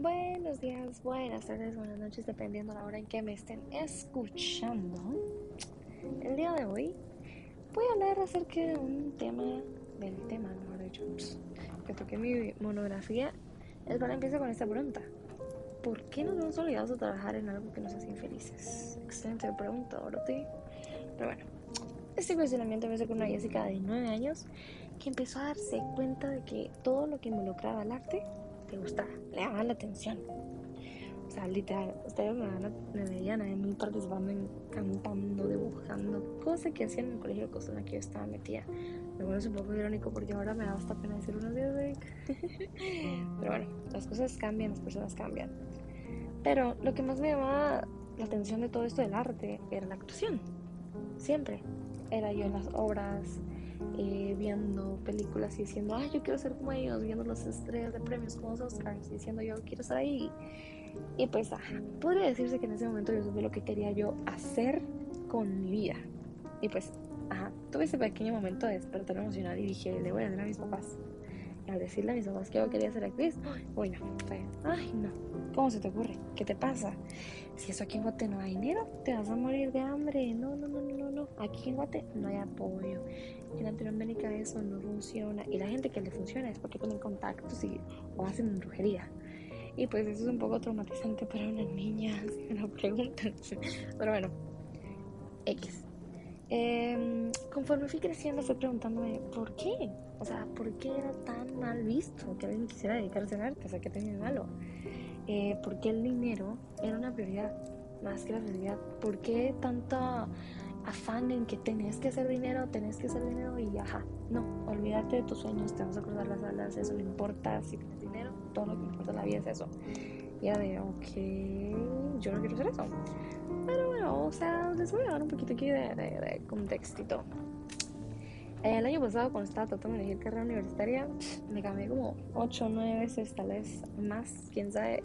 Buenos días, buenas tardes, buenas noches, dependiendo de la hora en que me estén escuchando. El día de hoy voy a hablar acerca de un tema, del tema, mejor dicho, que toqué mi monografía. El cual empieza con esta pregunta. ¿Por qué nos vemos obligados a trabajar en algo que nos hace infelices? Excelente pregunta, Dorothy. Pero bueno, este cuestionamiento empezó con una Jessica de 9 años que empezó a darse cuenta de que todo lo que involucraba el arte te gustaba, le daba la atención. O sea, literal, ustedes me, van a, me veían a mí participando en cantando, dibujando, cosas que hacían en el colegio de costura que yo estaba metida. Luego es un poco irónico porque ahora me da hasta pena decir unos días de... Pero bueno, las cosas cambian, las personas cambian. Pero lo que más me llamaba la atención de todo esto del arte era la actuación. Siempre. Era yo en las obras, eh, viendo películas y diciendo, ay, yo quiero ser como ellos, viendo las estrellas de premios como los Oscars, diciendo, yo quiero estar ahí. Y pues, ajá, podría decirse que en ese momento yo supe lo que quería yo hacer con mi vida. Y pues, ajá, tuve ese pequeño momento de despertar emocional y dije, le voy a decir a mis papás. Al decirle a mis papás que yo quería ser actriz, bueno, fue, ay, no, ¿cómo se te ocurre? ¿Qué te pasa? Si eso aquí en Guate no hay dinero, te vas a morir de hambre. No, no, no, no, no. Aquí en Guate no hay apoyo. En Latinoamérica eso no funciona. Y la gente que le funciona es porque ponen contactos y, o hacen brujería. Y pues eso es un poco traumatizante para una niña, si me preguntan. Pero bueno, X. Eh, conforme fui creciendo, fui preguntándome por qué. O sea, ¿por qué era tan mal visto que alguien quisiera dedicarse al arte? O sea, ¿qué tenía de malo? Eh, ¿Por qué el dinero era una prioridad más que la felicidad? ¿Por qué tanto afán en que tenés que hacer dinero, tenés que hacer dinero y ajá? No, olvídate de tus sueños, te vas a cruzar las alas, eso no importa. Si tienes dinero, todo lo que importa en la vida es eso. Ya de, ok, yo no quiero hacer eso. Pero bueno, o sea, les voy a dar un poquito aquí de, de, de contextito. El año pasado, cuando estaba tratando de elegir carrera universitaria, me cambié como 8 o 9 veces, tal vez más, quién sabe,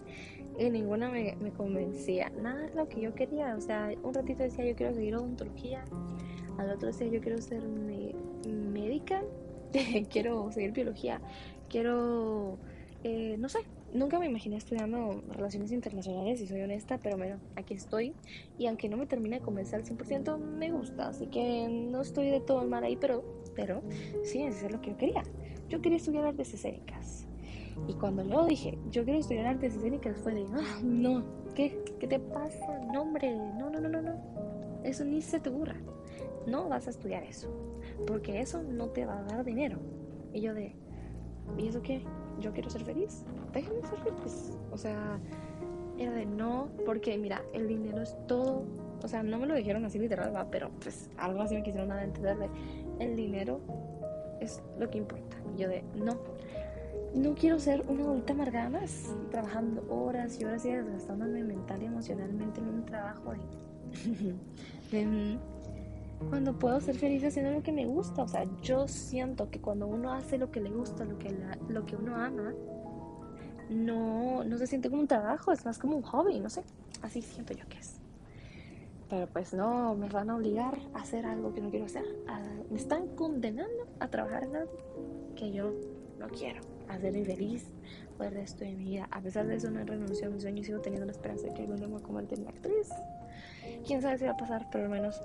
y ninguna me, me convencía. Nada es lo que yo quería. O sea, un ratito decía yo quiero seguir odontología, al otro decía yo quiero ser médica, quiero seguir biología, quiero, eh, no sé, nunca me imaginé estudiando relaciones internacionales, si soy honesta, pero bueno, aquí estoy. Y aunque no me termine de convencer al 100%, me gusta. Así que no estoy de todo mal ahí, pero, pero sí, eso es lo que yo quería. Yo quería estudiar artes escénicas. Y cuando luego dije, yo quiero estudiar artes escénicas, fue de, ah, no, ¿qué? ¿Qué te pasa? No, hombre, no, no, no, no, no. Eso ni se te ocurra. No vas a estudiar eso. Porque eso no te va a dar dinero. Y yo de, ¿y eso qué? Yo quiero ser feliz. Déjame ser feliz. O sea, era de no, porque mira, el dinero es todo. O sea, no me lo dijeron así literal, va, pero pues algo así me quisieron dar a entender de el dinero es lo que importa. Y yo de no, no quiero ser una adulta amargada más, trabajando horas y horas y desgastándome mental y emocionalmente en un trabajo de, cuando puedo ser feliz haciendo lo que me gusta. O sea, yo siento que cuando uno hace lo que le gusta, lo que, la, lo que uno ama, no, no se siente como un trabajo, es más como un hobby, no sé. Así siento yo que es. Pero pues no, me van a obligar a hacer algo que no quiero hacer. A, me están condenando a trabajar en algo que yo no quiero. Hacerme feliz por el resto de mi vida. A pesar de eso, no he renunciado a mis sueños y sigo teniendo la esperanza de que algún día me voy a convertir en actriz. Quién sabe si va a pasar, pero al menos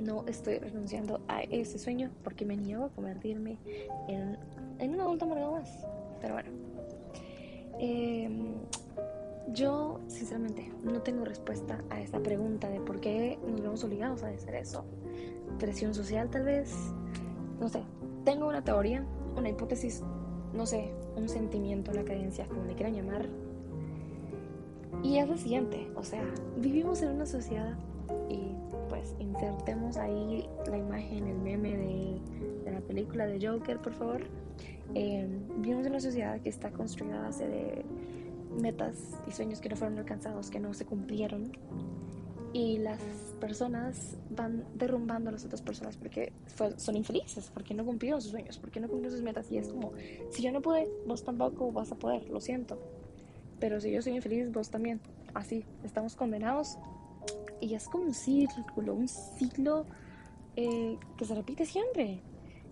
no estoy renunciando a ese sueño porque me niego a convertirme en, en un adulto amargado más. Pero bueno, eh, yo sinceramente no tengo respuesta a esta pregunta de por qué nos vemos obligados a hacer eso. Presión social tal vez, no sé. Tengo una teoría, una hipótesis, no sé, un sentimiento, una creencia, como le quieran llamar. Y es lo siguiente, o sea, vivimos en una sociedad y pues insertemos ahí la imagen, el meme de, de la película de Joker, por favor. Eh, vivimos en una sociedad que está construida a de metas y sueños que no fueron alcanzados, que no se cumplieron. Y las personas van derrumbando a las otras personas porque son infelices, porque no cumplieron sus sueños, porque no cumplieron sus metas. Y es como, si yo no pude, vos tampoco vas a poder, lo siento. Pero si yo soy infeliz, vos también. Así, estamos condenados. Y es como un círculo, un ciclo eh, que se repite siempre.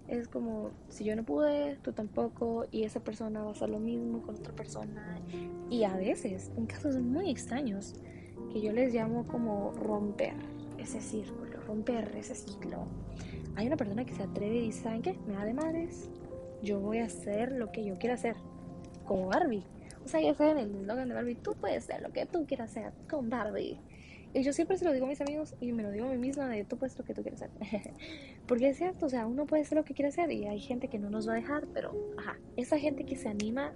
es como, si yo no pude, tú tampoco, y esa persona va a hacer lo mismo con otra persona. Y a veces, en casos muy extraños, que yo les llamo como romper ese círculo, romper ese ciclo. Hay una persona que se atreve y dice, ¿saben qué? Me da de madres, yo voy a hacer lo que yo quiera hacer, como Barbie. O sea, ya en el eslogan de Barbie, tú puedes hacer lo que tú quieras hacer con Barbie. Y yo siempre se lo digo a mis amigos y me lo digo a mí misma de tú puedes lo que tú quieras hacer. Porque es cierto, o sea, uno puede hacer lo que quiere hacer y hay gente que no nos va a dejar, pero ajá, esa gente que se anima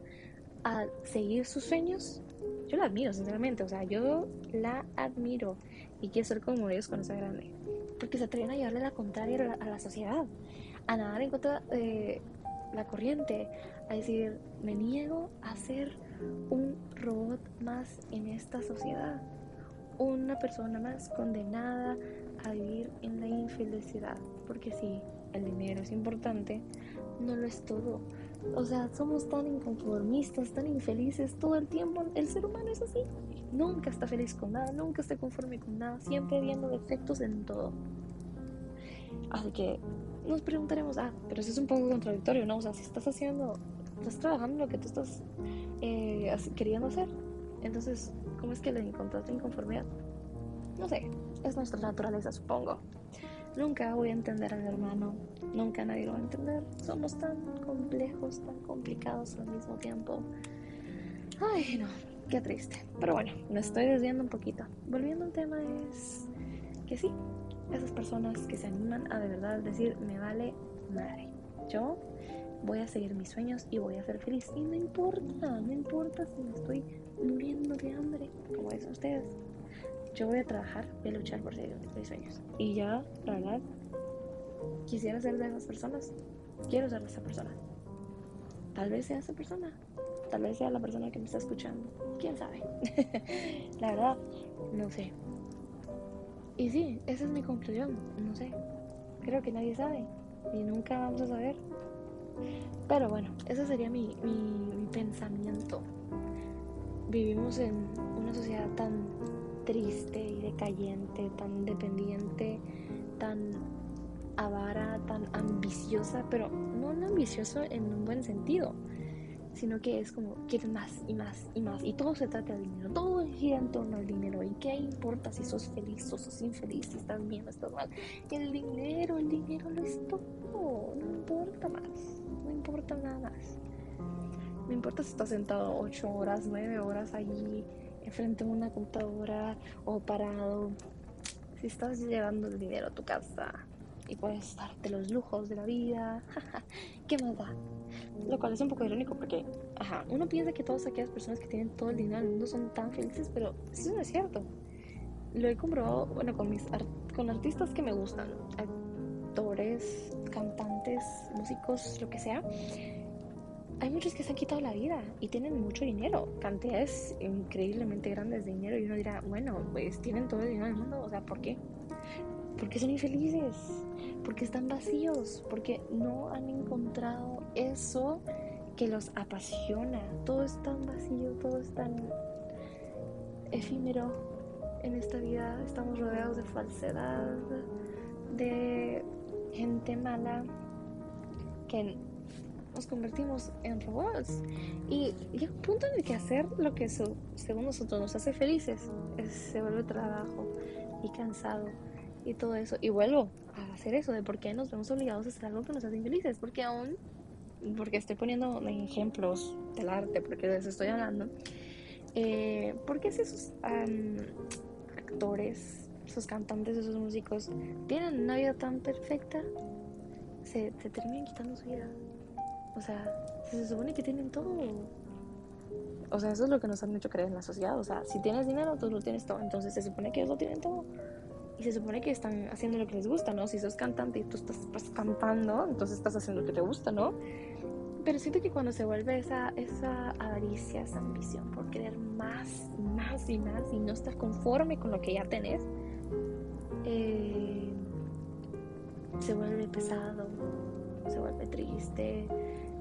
a seguir sus sueños, yo la admiro, sinceramente, o sea, yo la admiro y quiero ser como ellos cuando sea grande. Porque se atreven a llevarle la contraria a la, sociedad, a nadar en contra de la corriente, a decir, me niego a ser un robot más en esta sociedad una persona más condenada a vivir en la infelicidad. Porque si el dinero es importante, no lo es todo. O sea, somos tan inconformistas, tan infelices todo el tiempo. El ser humano es así. Nunca está feliz con nada, nunca está conforme con nada, siempre viendo defectos en todo. Así que nos preguntaremos, ah, pero eso es un poco contradictorio, ¿no? O sea, si estás haciendo, estás trabajando lo que tú estás eh, queriendo hacer, entonces ¿Cómo es que le encontraste inconformidad? No sé, es nuestra naturaleza, supongo. Nunca voy a entender a mi hermano, nunca nadie lo va a entender. Somos tan complejos, tan complicados al mismo tiempo. Ay, no, qué triste. Pero bueno, me estoy desviando un poquito. Volviendo al tema es que sí, esas personas que se animan a de verdad decir, me vale madre. Yo voy a seguir mis sueños y voy a ser feliz. Y no importa, no importa si me estoy muriendo de hambre, como dicen ustedes. Yo voy a trabajar, voy a luchar por seguir mis sueños. Y ya, la verdad, quisiera ser de esas personas. Quiero ser de esa persona. Tal vez sea esa persona. Tal vez sea la persona que me está escuchando. ¿Quién sabe? la verdad, no sé. Y sí, esa es mi conclusión. No sé. Creo que nadie sabe. Y nunca vamos a saber. Pero bueno, ese sería mi, mi, mi pensamiento. Vivimos en una sociedad tan triste y decayente, tan dependiente, tan avara, tan ambiciosa, pero no un ambicioso en un buen sentido, sino que es como quieres más y más y más. Y todo se trata del dinero, todo gira en torno al dinero. Y qué importa si sos feliz o sos infeliz, si estás bien o estás mal, el dinero, el dinero lo es todo, importa nada más. No importa si estás sentado 8 horas, 9 horas allí enfrente de una computadora o parado. Si estás llevando el dinero a tu casa y puedes darte los lujos de la vida, ¿qué más da? Lo cual es un poco irónico porque, ajá, uno piensa que todas aquellas personas que tienen todo el dinero del mundo son tan felices, pero eso no es cierto. Lo he comprobado, bueno, con mis con artistas que me gustan, actores, músicos, lo que sea hay muchos que se han quitado la vida y tienen mucho dinero, cantidades increíblemente grandes de dinero y uno dirá, bueno, pues tienen todo el dinero del mundo, o sea, ¿por qué? Porque son infelices, porque están vacíos, porque no han encontrado eso que los apasiona. Todo es tan vacío, todo es tan efímero en esta vida. Estamos rodeados de falsedad, de gente mala que nos convertimos en robots. Y llega un punto en el que hacer lo que según nosotros nos hace felices se vuelve trabajo y cansado y todo eso. Y vuelvo a hacer eso de por qué nos vemos obligados a hacer algo que nos hace infelices. Porque aún, porque estoy poniendo ejemplos del arte, porque de eso estoy hablando. Eh, porque si esos actores, esos cantantes, esos músicos tienen una vida tan perfecta, se, se terminan quitando su vida. O sea, se supone que tienen todo. O sea, eso es lo que nos han hecho creer en la sociedad. O sea, si tienes dinero, tú lo tienes todo. Entonces se supone que ellos lo tienen todo. Y se supone que están haciendo lo que les gusta, ¿no? Si sos cantante y tú estás pues, cantando, entonces estás haciendo lo que te gusta, ¿no? Pero siento que cuando se vuelve esa, esa avaricia, esa ambición por querer más, más y más y no estar conforme con lo que ya tenés, se vuelve pesado, se vuelve triste,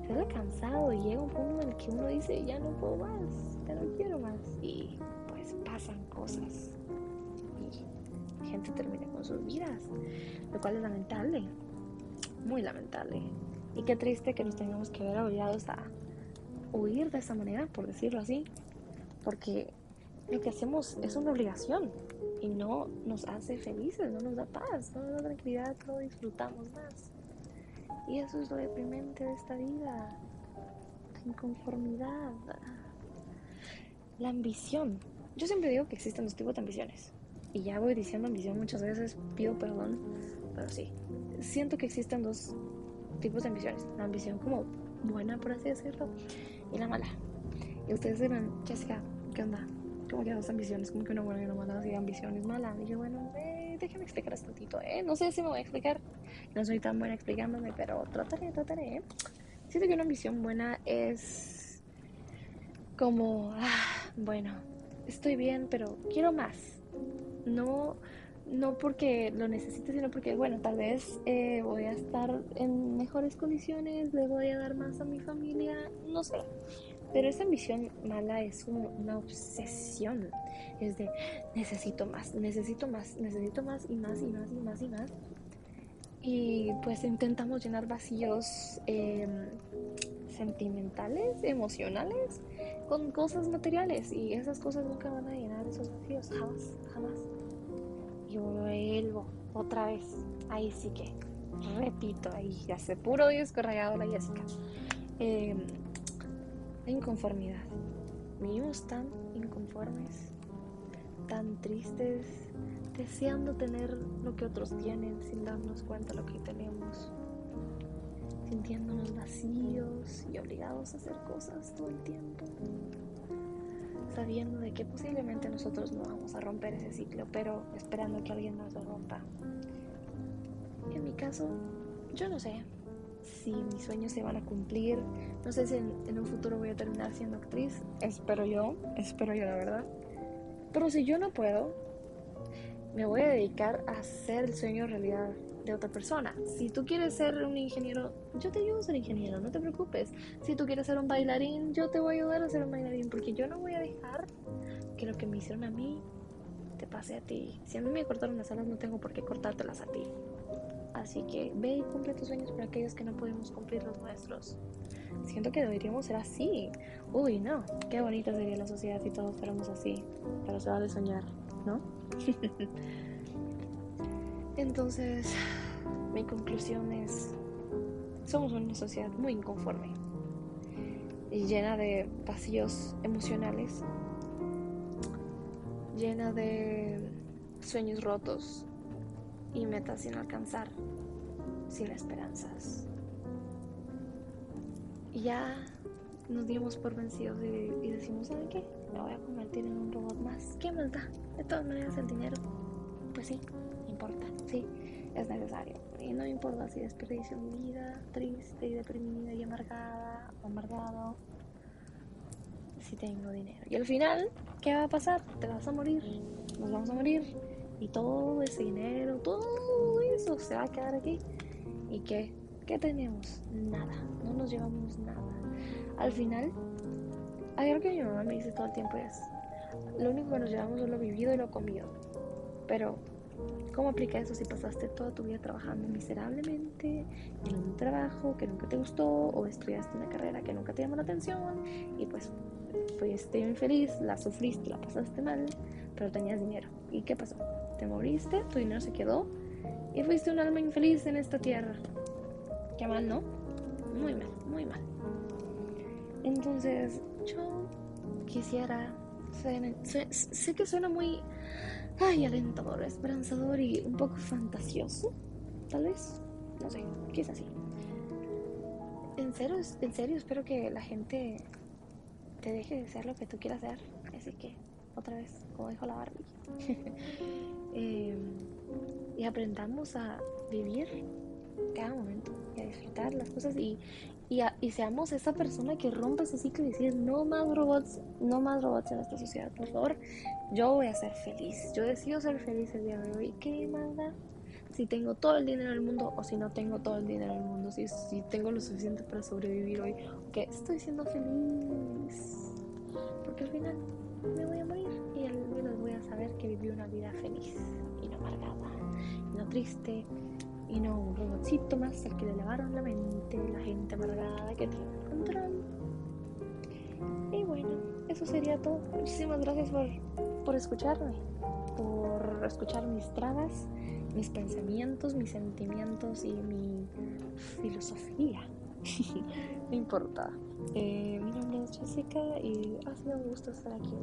se vuelve cansado y llega un punto en el que uno dice, ya no puedo más, ya no quiero más. Y pues pasan cosas y gente termina con sus vidas, lo cual es lamentable. muy lamentable. Y qué triste que nos tengamos que ver obligados a huir de esa manera, por decirlo así, porque lo que hacemos es una obligación y no nos hace felices, no nos da paz, no nos da tranquilidad, no disfrutamos más. Y eso es lo deprimente de esta vida, la inconformidad, la ambición. Yo siempre digo que existen dos tipos de ambiciones. Y ya voy diciendo ambición muchas veces, pido perdón, pero sí. Siento que existen dos tipos de ambiciones. La ambición como buena, por así decirlo, y la mala. Y ustedes dirán, Jessica, ¿qué onda? ¿Cómo que dos ambiciones? Como que una buena y una mala, si ambición es mala. Y yo, bueno, eh, déjame explicar esto tantito, ¿eh? No sé si me voy a explicar. No soy tan buena explicándome, pero trataré, trataré. Siento que una ambición buena es como, ah, bueno, estoy bien, pero quiero más. No no porque lo necesite, sino porque, bueno, tal vez eh, voy a estar en mejores condiciones, le voy a dar más a mi familia, no sé. Pero esa ambición mala es una obsesión. Es de necesito más, necesito más, necesito más y más y más y más y más. Y pues intentamos llenar vacíos em, sentimentales, emocionales, con cosas materiales. Y esas cosas nunca van a llenar esos vacíos, jamás, jamás y vuelvo otra vez. Ahí sí que, repito, ahí ya se puro disco rayado la Jessica. Eh, la inconformidad. Vivimos tan inconformes, tan tristes, deseando tener lo que otros tienen sin darnos cuenta lo que tenemos, sintiéndonos vacíos y obligados a hacer cosas todo el tiempo sabiendo de que posiblemente nosotros no vamos a romper ese ciclo, pero esperando que alguien más lo rompa. En mi caso, yo no sé si mis sueños se van a cumplir, no sé si en, un futuro voy a terminar siendo actriz, espero yo, espero yo la verdad. Pero si yo no puedo, me voy a dedicar a hacer el sueño realidad de otra persona. Si tú quieres ser un ingeniero, yo te ayudo a ser ingeniero, no te preocupes. Si tú quieres ser un bailarín, yo te voy a ayudar a ser un bailarín, porque yo no voy a dejar que lo que me hicieron a mí te pase a ti. Si a mí me cortaron las alas, no tengo por qué cortártelas a ti. Así que ve y cumple tus sueños para aquellos que no podemos cumplir los nuestros. Siento que deberíamos ser así. Uy, no, qué bonita sería la sociedad si todos fuéramos así. Pero se vale soñar, ¿no? Entonces, mi conclusión es, somos una sociedad muy inconforme y llena de vacíos emocionales, llena de sueños rotos y metas sin alcanzar, sin esperanzas. Y ya nos dimos por vencidos y, decimos, ¿saben qué? Me voy a convertir en un robot más. ¿Qué más da? De todas maneras el dinero, pues sí, sí, es necesario. Y no importa si desperdicio mi vida triste y deprimida y amargada o amargado, si tengo dinero. Y al final, ¿qué va a pasar? Te vas a morir, nos vamos a morir. Y todo ese dinero, todo eso se va a quedar aquí. ¿Y qué? ¿Qué tenemos? Nada, no nos llevamos nada. Al final, hay algo que mi mamá me dice todo el tiempo es, lo único que nos llevamos es lo vivido y lo comido. Pero ¿Cómo aplica eso si pasaste toda tu vida trabajando miserablemente en un trabajo que nunca te gustó o estudiaste una carrera que nunca te llamó la atención y pues fuiste infeliz, la sufriste, la pasaste mal, pero tenías dinero? ¿Y qué pasó? Te moriste, tu dinero se quedó y fuiste un alma infeliz en esta tierra. Qué mal, ¿no? Muy mal, muy mal. Entonces, yo quisiera... sé que suena muy ay, alentador, esperanzador y un poco fantasioso, tal vez, no sé, quizás sí. En serio, en serio, espero que la gente te deje de ser lo que tú quieras ser, así que, otra vez, como dijo la Barbie, em, y aprendamos a vivir cada momento y a disfrutar las cosas y, y, seamos esa persona que rompe ese ciclo y decir no más robots, no más robots en esta sociedad, por favor. Yo voy a ser feliz. Yo decido ser feliz el día de hoy. ¿Qué manda? Si tengo todo el dinero del mundo o si no tengo todo el dinero del mundo, si, si tengo lo suficiente para sobrevivir hoy, que estoy siendo feliz. Porque al final me voy a morir y al menos voy a saber que viví una vida feliz y no amargada, triste y no un robotcito más al que le lavaron la mente la gente amargada que tiene el control. Y bueno, eso sería todo. Muchísimas gracias por, por escucharme, por escuchar mis trabas, mis pensamientos, mis sentimientos y mi filosofía. no importa. Eh, mi nombre es Jessica y ha sido un gusto estar aquí.